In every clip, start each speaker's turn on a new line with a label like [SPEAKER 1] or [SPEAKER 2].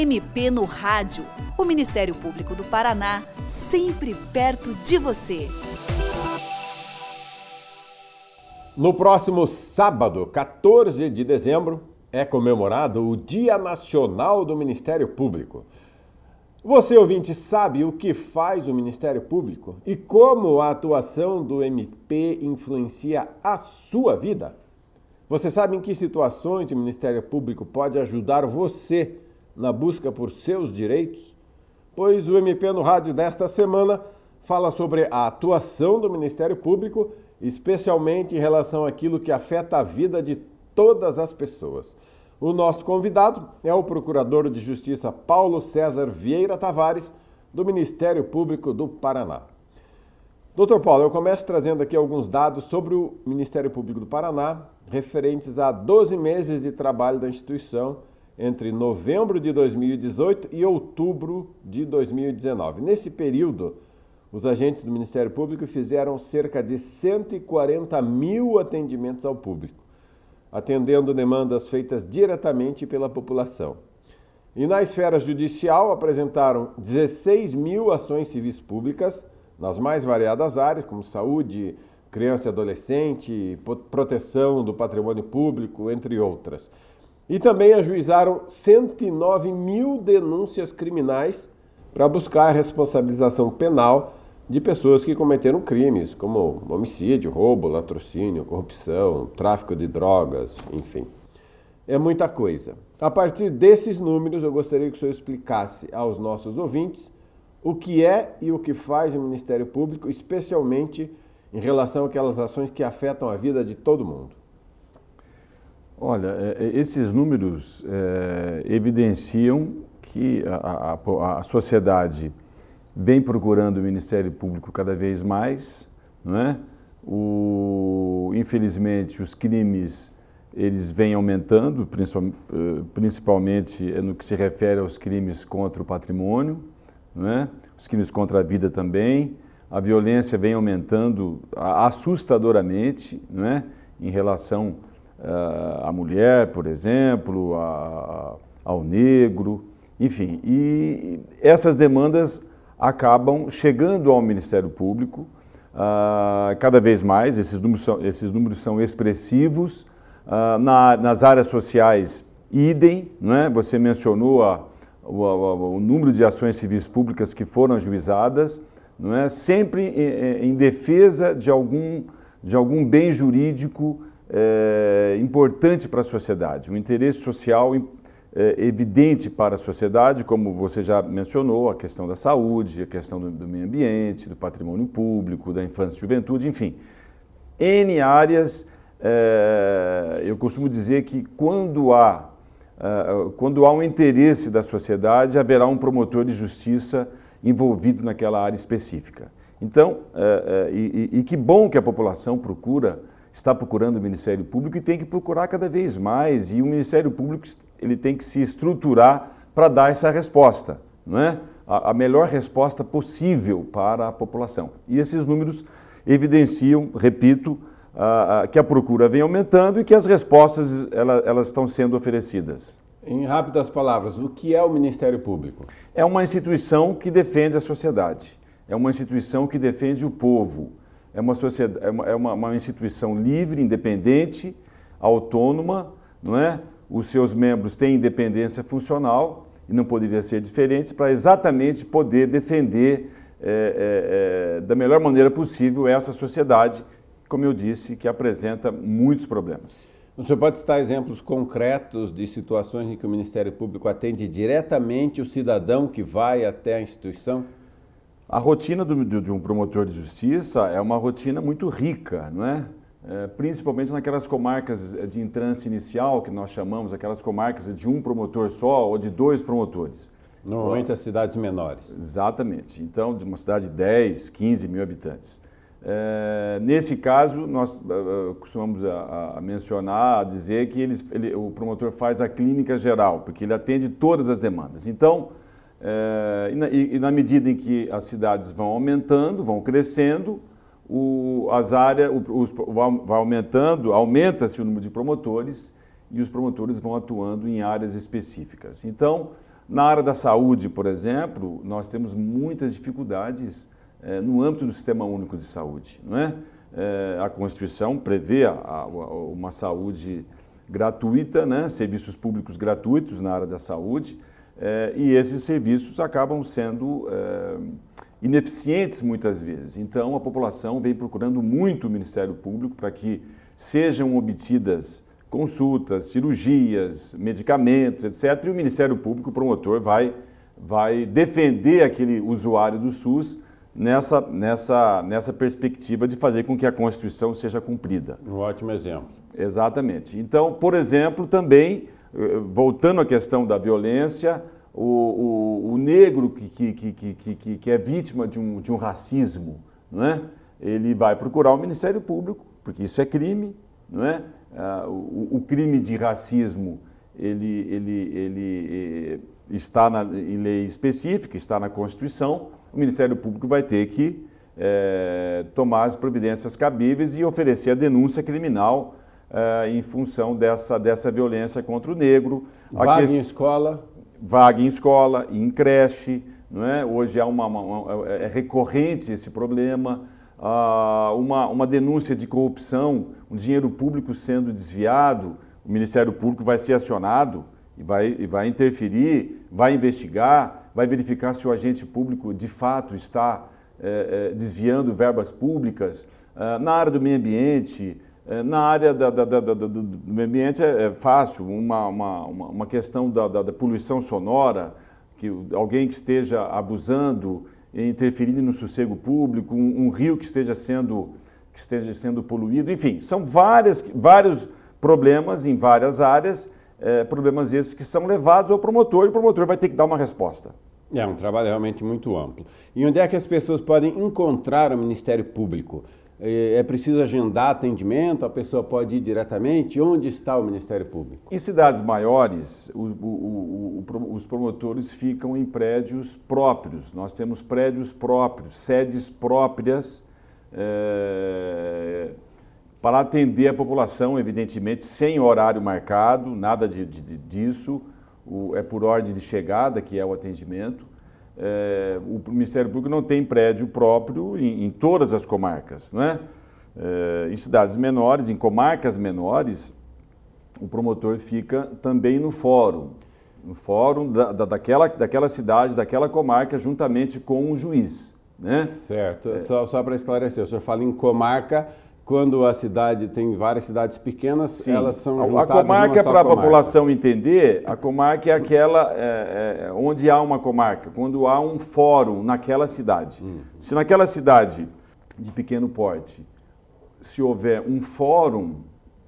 [SPEAKER 1] MP no Rádio. O Ministério Público do Paraná, sempre perto de você.
[SPEAKER 2] No próximo sábado, 14 de dezembro, é comemorado o Dia Nacional do Ministério Público. Você, ouvinte, sabe o que faz o Ministério Público e como a atuação do MP influencia a sua vida? Você sabe em que situações o Ministério Público pode ajudar você na busca por seus direitos? Pois o MP no rádio desta semana fala sobre a atuação do Ministério Público especialmente em relação àquilo que afeta a vida de todas as pessoas. O nosso convidado é o Procurador de Justiça Paulo César Vieira Tavares, do Ministério Público do Paraná. Doutor Paulo, eu começo trazendo aqui alguns dados sobre o Ministério Público do Paraná, referentes a 12 meses de trabalho da instituição entre novembro de 2018 e outubro de 2019. Nesse período, os agentes do Ministério Público fizeram cerca de 140 mil atendimentos ao público, atendendo demandas feitas diretamente pela população. E na esfera judicial apresentaram 16 mil ações civis públicas nas mais variadas áreas, como saúde, criança e adolescente, proteção do patrimônio público, entre outras. E também ajuizaram 109 mil denúncias criminais para buscar a responsabilização penal de pessoas que cometeram crimes, como homicídio, roubo, latrocínio, corrupção, tráfico de drogas, enfim. É muita coisa. A partir desses números, eu gostaria que o senhor explicasse aos nossos ouvintes o que é e o que faz o Ministério Público, especialmente em relação àquelas ações que afetam a vida de todo mundo.
[SPEAKER 3] Olha, é, é, esses números é, evidenciam que a, a, a sociedade vem procurando o Ministério Público cada vez mais, não é? O, infelizmente, os crimes eles vêm aumentando, eh, principalmente no que se refere aos crimes contra o patrimônio, é? os crimes contra a vida também. A violência vem aumentando assustadoramente é? em relação à mulher, por exemplo, a, ao negro, enfim. E essas demandas acabam chegando ao Ministério Público uh, cada vez mais, esses números são, esses números são expressivos. Uh, na, nas áreas sociais, idem, né? você mencionou a, o, o, número de ações civis públicas que foram ajuizadas, não é? sempre em, em defesa de algum, de algum bem jurídico é, importante para a sociedade, um interesse social é, evidente para a sociedade, como você já mencionou, a questão da saúde, a questão do, do meio ambiente, do patrimônio público, da infância e juventude, enfim. N áreas, é, eu costumo dizer que quando há, quando há um interesse da sociedade, haverá um promotor de justiça envolvido naquela área específica. Então, e, e que bom que a população procura está procurando o Ministério Público e tem que procurar cada vez mais. E o Ministério Público ele tem que se estruturar para dar essa resposta, não é? a, a melhor resposta possível para a população. E esses números evidenciam, repito, a, a, que a procura vem aumentando e que as respostas ela, elas estão sendo oferecidas.
[SPEAKER 2] Em rápidas palavras, o que é o Ministério Público?
[SPEAKER 3] É uma instituição que defende a sociedade, é uma instituição que defende o povo, é uma, sociedade, é é uma, uma instituição livre, independente, autônoma, não é? Os seus membros têm independência funcional e não poderia ser diferente para exatamente poder defender é, é, da melhor maneira possível essa sociedade, como eu disse, que apresenta muitos problemas.
[SPEAKER 2] O senhor pode citar exemplos concretos de situações em que o Ministério Público atende diretamente o cidadão que vai até a instituição?
[SPEAKER 3] A rotina do, de, de, um promotor de justiça é uma rotina muito rica, não é? é? Principalmente naquelas comarcas de entrância inicial, que nós chamamos, aquelas comarcas de um promotor só ou de dois promotores.
[SPEAKER 2] Normalmente as cidades menores.
[SPEAKER 3] Exatamente. Então, de uma cidade de 10, 15 mil habitantes. É, nesse caso, nós uh, costumamos a, a, mencionar, a dizer que eles, ele, o promotor faz a clínica geral, porque ele atende todas as demandas. Então, é, e, na, e, na, medida em que as cidades vão aumentando, vão crescendo, o, as áreas, o, os, vai aumentando, aumenta-se o número de promotores e os promotores vão atuando em áreas específicas. Então, Na área da saúde, por exemplo, nós temos muitas dificuldades é, no âmbito do Sistema Único de Saúde. Não é? é a Constituição prevê a, a, uma saúde gratuita, né? serviços públicos gratuitos na área da saúde, é, e esses serviços acabam sendo é, ineficientes muitas vezes. Então, a população vem procurando muito o Ministério Público para que sejam obtidas consultas, cirurgias, medicamentos, etc. E o Ministério Público, o promotor, vai, vai defender aquele usuário do SUS nessa, nessa, nessa perspectiva de fazer com que a Constituição seja cumprida.
[SPEAKER 2] Um ótimo exemplo.
[SPEAKER 3] Exatamente. Então, por exemplo, também, eh, voltando à questão da violência, o, o, o negro que, que, que, que, que é vítima de um, de um racismo, não é? ele vai procurar o Ministério Público, porque isso é crime, não é? Ah, o, o, crime de racismo ele, ele, ele eh, está na, em lei específica, está na Constituição, o Ministério Público vai ter que é, tomar as providências cabíveis e oferecer a denúncia criminal é, em função dessa, dessa violência contra o negro.
[SPEAKER 2] Vaga que... em escola?
[SPEAKER 3] Vaga em escola, em creche, não é? hoje é, uma, uma, é recorrente esse problema. Ah, uma, uma denúncia de corrupção, um dinheiro público sendo desviado, o Ministério Público vai ser acionado e vai, e vai interferir, vai investigar, vai verificar se o agente público de fato está é, é, desviando verbas públicas. É, na área do meio ambiente, na área da, da, da, do, meio ambiente é, é fácil, uma, uma, uma questão da, da, poluição sonora, que alguém que esteja abusando, interferindo no sossego público, um, um rio que esteja sendo que esteja sendo poluído, enfim, são várias, vários problemas em várias áreas é, problemas esses que são levados ao promotor e o promotor vai ter que dar uma resposta.
[SPEAKER 2] É um trabalho realmente muito amplo. E onde é que as pessoas podem encontrar o Ministério Público? É, é preciso agendar atendimento? A pessoa pode ir diretamente? Onde está o Ministério Público?
[SPEAKER 3] Em cidades maiores, o, o, o, os promotores ficam em prédios próprios. Nós temos prédios próprios, sedes próprias. É para atender a população, evidentemente, sem horário marcado, nada de, de, disso, é por ordem de chegada que é o atendimento. É, o Ministério Público não tem prédio próprio em, em todas as comarcas, não é? é? Em cidades menores, em comarcas menores, o promotor fica também no fórum, no fórum da, da, daquela, daquela cidade, daquela comarca, juntamente com o juiz. Né?
[SPEAKER 2] Certo. É. Só, só para esclarecer, o senhor fala em comarca quando a cidade tem várias cidades pequenas, Sim. elas são juntadas
[SPEAKER 3] A comarca, para a população entender, a comarca é aquela é, é, onde há uma comarca, quando há um fórum naquela cidade. Hum. Se naquela cidade de pequeno porte, se houver um fórum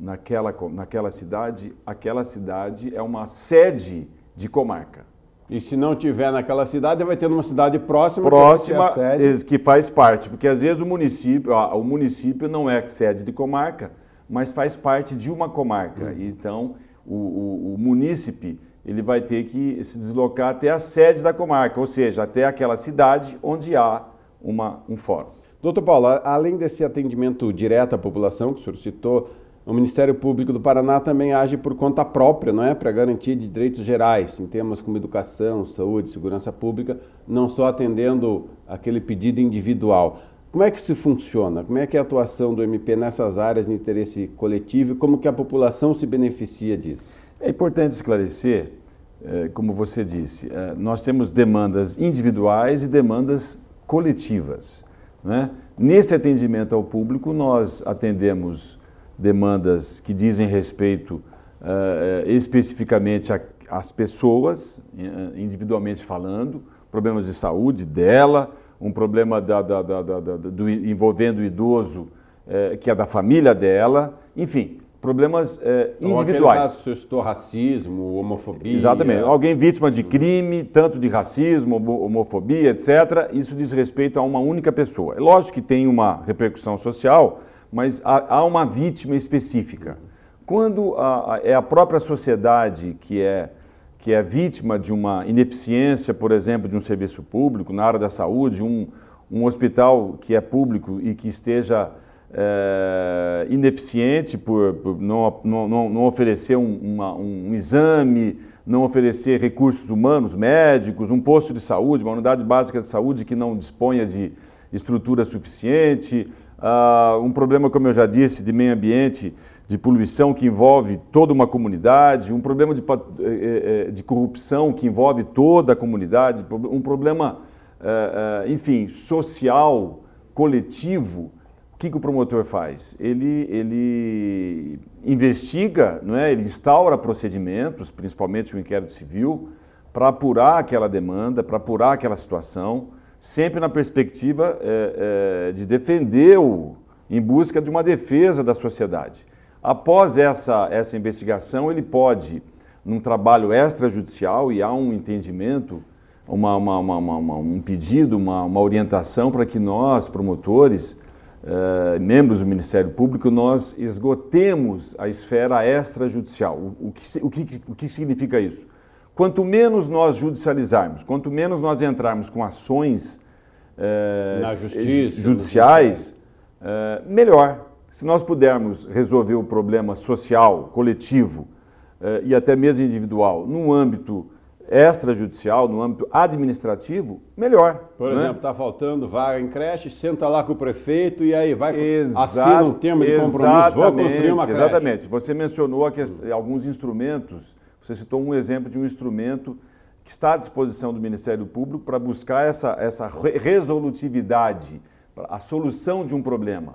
[SPEAKER 3] naquela, naquela cidade, aquela cidade é uma sede de comarca.
[SPEAKER 2] E se não tiver naquela cidade, vai ter numa cidade próxima,
[SPEAKER 3] próxima que, que faz parte, porque às vezes o município, o município não é sede de comarca, mas faz parte de uma comarca. Uhum. Então, o, o, o munícipe ele vai ter que se deslocar até a sede da comarca, ou seja, até aquela cidade onde há uma, um fórum.
[SPEAKER 2] Doutor Paulo, além desse atendimento direto à população que o senhor citou, o Ministério Público do Paraná também age por conta própria, não é, para garantia de direitos gerais, em temas como educação, saúde, segurança pública, não só atendendo aquele pedido individual. Como é que isso funciona? Como é que é a atuação do MP nessas áreas de interesse coletivo e como que a população se beneficia disso?
[SPEAKER 3] É importante esclarecer, eh, como você disse, eh, nós temos demandas individuais e demandas coletivas. Né? Nesse atendimento ao público, nós atendemos demandas que dizem respeito uh, especificamente às pessoas, eh, individualmente falando, problemas de saúde dela, um problema da, da, da, do, envolvendo o idoso que é da família dela, enfim, problemas uh, individuais.
[SPEAKER 2] Caso que citou racismo, homofobia.
[SPEAKER 3] Exatamente. Alguém vítima de crime, tanto de racismo, homofobia, etc. Isso diz respeito a uma única pessoa. É lógico que tem uma repercussão social, mas há, há uma vítima específica. Quando a, a, é a própria sociedade que é, que é vítima de uma ineficiência, por exemplo, de um serviço público na área da saúde, um, um hospital que é público e que esteja é, ineficiente por, por não, não, não, oferecer um, uma, um exame, não oferecer recursos humanos, médicos, um posto de saúde, uma unidade básica de saúde que não disponha de estrutura suficiente, uh, um problema, como eu já disse, de meio ambiente, de poluição que envolve toda uma comunidade, um problema de, eh, eh, de corrupção que envolve toda a comunidade, um problema, uh, uh, enfim, social, coletivo o que, que o promotor faz? Ele, ele investiga, não é? ele instaura procedimentos, principalmente o inquérito civil, para apurar aquela demanda, para apurar aquela situação, sempre na perspectiva é, é, de defender-o, em busca de uma defesa da sociedade. Após essa, essa investigação, ele pode, num trabalho extrajudicial, e há um entendimento, uma, uma, uma, um pedido, uma orientação para que nós, promotores, uh, membros do Ministério Público, nós esgotemos a esfera extrajudicial. O, o, que, o, que, o que significa isso? Quanto menos nós judicializarmos, quanto menos nós entrarmos com ações uh, justiça, judiciais, uh, melhor. Se nós pudermos resolver o problema social, coletivo e até mesmo individual, num âmbito extrajudicial, no âmbito administrativo, melhor.
[SPEAKER 2] Por né? exemplo, está faltando vaga em creche, senta lá com o prefeito e aí vai Exato, assina um termo de compromisso, vou construir uma creche.
[SPEAKER 3] Exatamente. Você mencionou alguns instrumentos, você citou um exemplo de um instrumento que está à disposição do Ministério Público para buscar essa, essa resolutividade, a solução de um problema.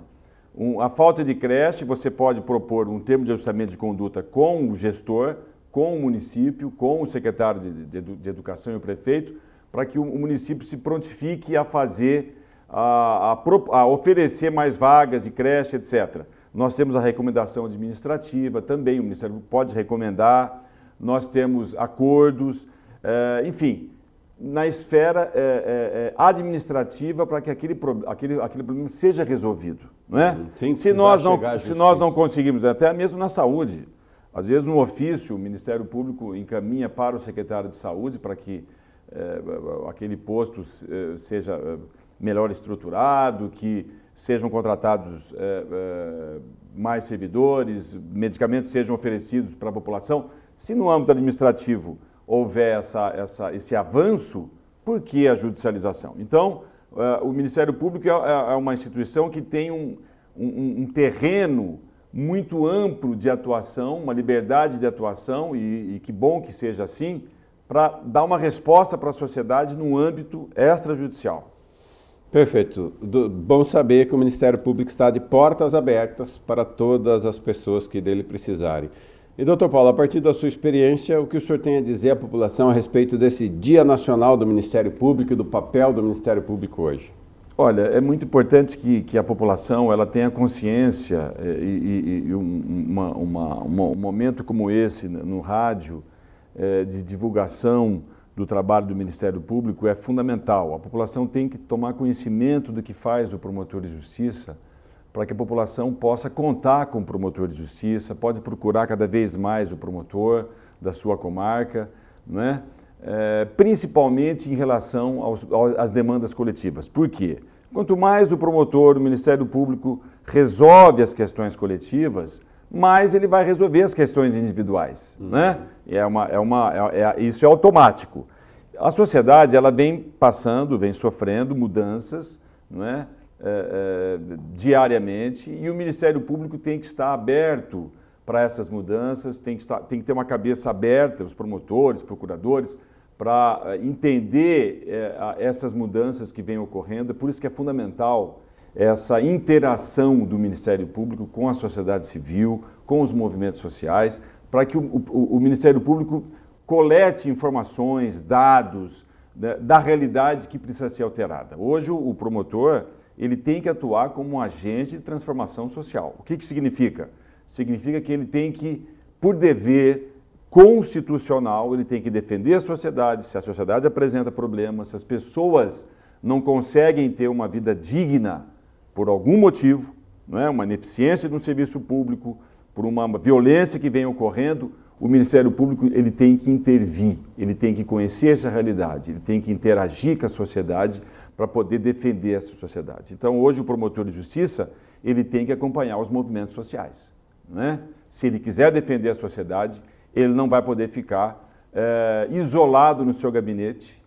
[SPEAKER 3] Um, a falta de creche, você pode propor um termo de ajustamento de conduta com o gestor, com o município, com o secretário de, de, de Educação e o prefeito, para que o, o, município se prontifique a fazer, a, a, a, oferecer mais vagas de creche, etc. Nós temos a recomendação administrativa também, o Ministério pode recomendar, nós temos acordos, é, enfim, na esfera é, é, administrativa para que aquele, aquele, aquele problema seja resolvido. Não é? se, nós não, se nós não conseguimos, até mesmo na saúde, às vezes, um ofício, o Ministério Público encaminha para o secretário de Saúde para que aquele posto seja melhor estruturado, que sejam contratados mais servidores, medicamentos sejam oferecidos para a população. Se no âmbito administrativo houver essa, essa, esse avanço, por que a judicialização? Então, o Ministério Público é, é, é uma instituição que tem um, um, um terreno muito amplo de atuação, uma liberdade de atuação, e, e que bom que seja assim, para dar uma resposta para a sociedade no âmbito extrajudicial.
[SPEAKER 2] Perfeito. Do, bom saber que o Ministério Público está de portas abertas para todas as pessoas que dele precisarem. E, doutor Paulo, a partir da sua experiência, o que o senhor tem a dizer à população a respeito desse Dia Nacional do Ministério Público e do papel do Ministério Público hoje?
[SPEAKER 3] Olha, é muito importante que, que a população ela tenha consciência é, e, e, e uma, uma, um momento como esse no rádio é, de divulgação do trabalho do Ministério Público é fundamental. A população tem que tomar conhecimento do que faz o promotor de justiça para que a população possa contar com o promotor de justiça, pode procurar cada vez mais o promotor da sua comarca, não é? É, principalmente em relação aos, às demandas coletivas. Por quê? Quanto mais o promotor, o Ministério Público resolve as questões coletivas, mais ele vai resolver as questões individuais. Uhum. Né? É uma, é uma, é, é, isso é automático. A sociedade ela vem passando, vem sofrendo mudanças não é? É, é diariamente e o Ministério Público tem que estar aberto para essas mudanças, tem que, estar, tem que ter uma cabeça aberta, os promotores, procuradores, para eh, entender essas mudanças que vêm ocorrendo. Por isso que é fundamental essa interação do Ministério Público com a sociedade civil, com os movimentos sociais, para que o, o, o, Ministério Público colete informações, dados né, da realidade que precisa ser alterada. Hoje o promotor ele tem que atuar como um agente de transformação social. O que, que significa? Significa que ele tem que, por dever, constitucional, ele tem que defender a sociedade. Se a sociedade apresenta problemas, se as pessoas não conseguem ter uma vida digna por algum motivo, não é? uma ineficiência no serviço público, por uma violência que vem ocorrendo, o Ministério Público ele tem que intervir, ele tem que conhecer essa realidade, ele tem que interagir com a sociedade para poder defender essa sociedade. Então, hoje o promotor de justiça ele tem que acompanhar os movimentos sociais, não é? Se ele quiser defender a sociedade, ele não vai poder ficar é, isolado no seu gabinete,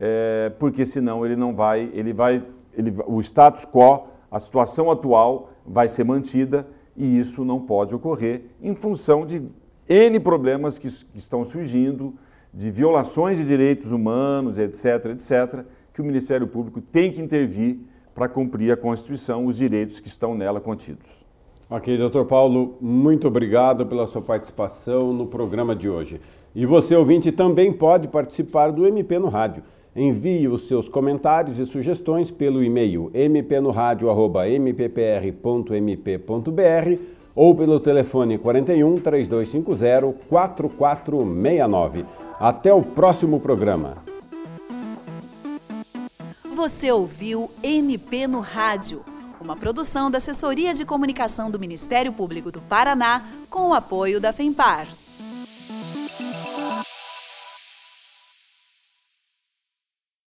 [SPEAKER 3] é, porque senão ele não vai, ele vai, ele, o status quo, a situação atual vai ser mantida e isso não pode ocorrer em função de N problemas que, que estão surgindo, de violações de direitos humanos, etc., etc., que o Ministério Público tem que intervir para cumprir a Constituição, os direitos que estão nela contidos.
[SPEAKER 2] Ok, doutor Paulo, muito obrigado pela sua participação no programa de hoje. E você, ouvinte, também pode participar do MP no Rádio. Envie os seus comentários e sugestões pelo e-mail mpnoradio.mppr.mp.br ou pelo telefone 41 3250 4469. Até o próximo programa.
[SPEAKER 1] Você ouviu MP no Rádio, uma produção da Assessoria de Comunicação do Ministério Público do Paraná com o apoio da FEMPAR.